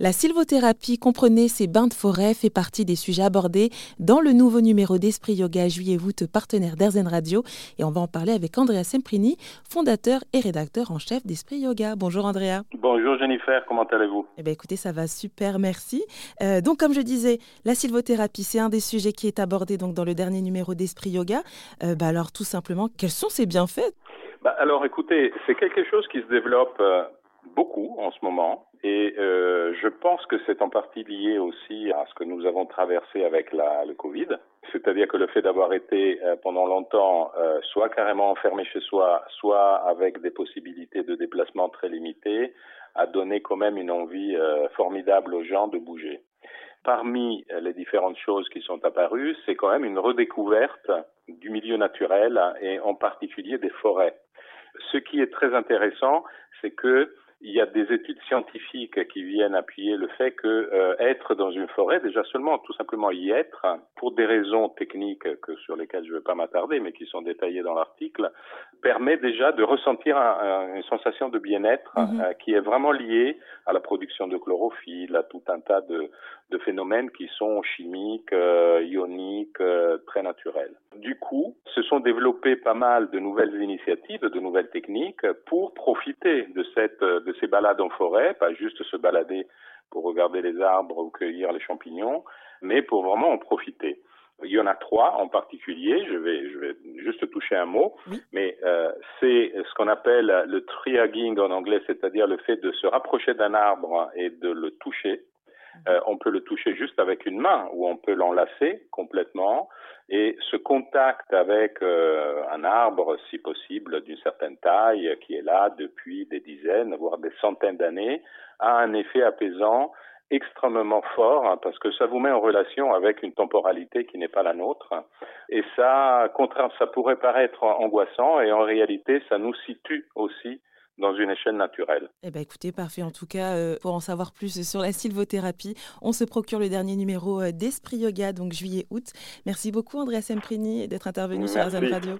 La sylvothérapie, comprenez ces bains de forêt, fait partie des sujets abordés dans le nouveau numéro d'Esprit Yoga juillet-août, partenaire d'Erzen Radio. Et on va en parler avec Andrea Semprini, fondateur et rédacteur en chef d'Esprit Yoga. Bonjour Andrea. Bonjour Jennifer, comment allez-vous? Eh bien écoutez, ça va super, merci. Euh, donc comme je disais, la sylvothérapie, c'est un des sujets qui est abordé donc dans le dernier numéro d'Esprit Yoga. Euh, bah alors tout simplement, quels sont ces bienfaits? Bah, Alors écoutez, c'est quelque chose qui se développe euh, beaucoup en ce moment. Et euh, je pense que c'est en partie lié aussi à ce que nous avons traversé avec le Covid. C'est-à-dire que le fait d'avoir été euh, pendant longtemps euh, soit carrément enfermé chez soi, soit avec des possibilités de déplacement très limitées, a donné quand même une envie formidable aux gens de bouger. Parmi les différentes choses qui sont apparues, c'est quand même une redécouverte du milieu naturel et en particulier des forêts. Ce qui est très intéressant, c'est que il y a des études scientifiques qui viennent appuyer le fait que euh, être dans une forêt, déjà seulement tout simplement y être, pour des raisons techniques que sur lesquelles je ne vais pas m'attarder, mais qui sont détaillées dans l'article, permet déjà de ressentir un, une sensation de bien-être mhm. euh, qui est vraiment liée à la production de chlorophylle, à tout un tas de, de phénomènes qui sont chimiques, euh, ioniques, euh, très naturels. Du coup, se sont développées pas mal de nouvelles initiatives, de nouvelles techniques pour profiter de cette de ces balades en forêt, pas juste se balader pour regarder les arbres ou cueillir les champignons, mais pour vraiment en profiter. Il y en a trois en particulier, je vais, je vais juste toucher un mot, mais euh, c'est ce qu'on appelle le triagging en anglais, c'est-à-dire le fait de se rapprocher d'un arbre et de le toucher. Euh, on peut le toucher juste avec une main ou on peut l'enlacer complètement. Et ce contact avec euh, un arbre, si possible, d'une certaine taille, qui est là depuis des dizaines, voire des centaines d'années, a un effet apaisant extrêmement fort hein, parce que ça vous met en relation avec une temporalité qui n'est pas la nôtre et ça, ça pourrait paraître angoissant et en réalité ça nous situe aussi dans une échelle naturelle. Eh bien, écoutez, parfait. En tout cas, euh, pour en savoir plus sur la sylvothérapie, on se procure le dernier numéro euh, d'Esprit Yoga, donc juillet-août. Merci beaucoup, Andrea Semprini, d'être intervenu sur Azan Radio.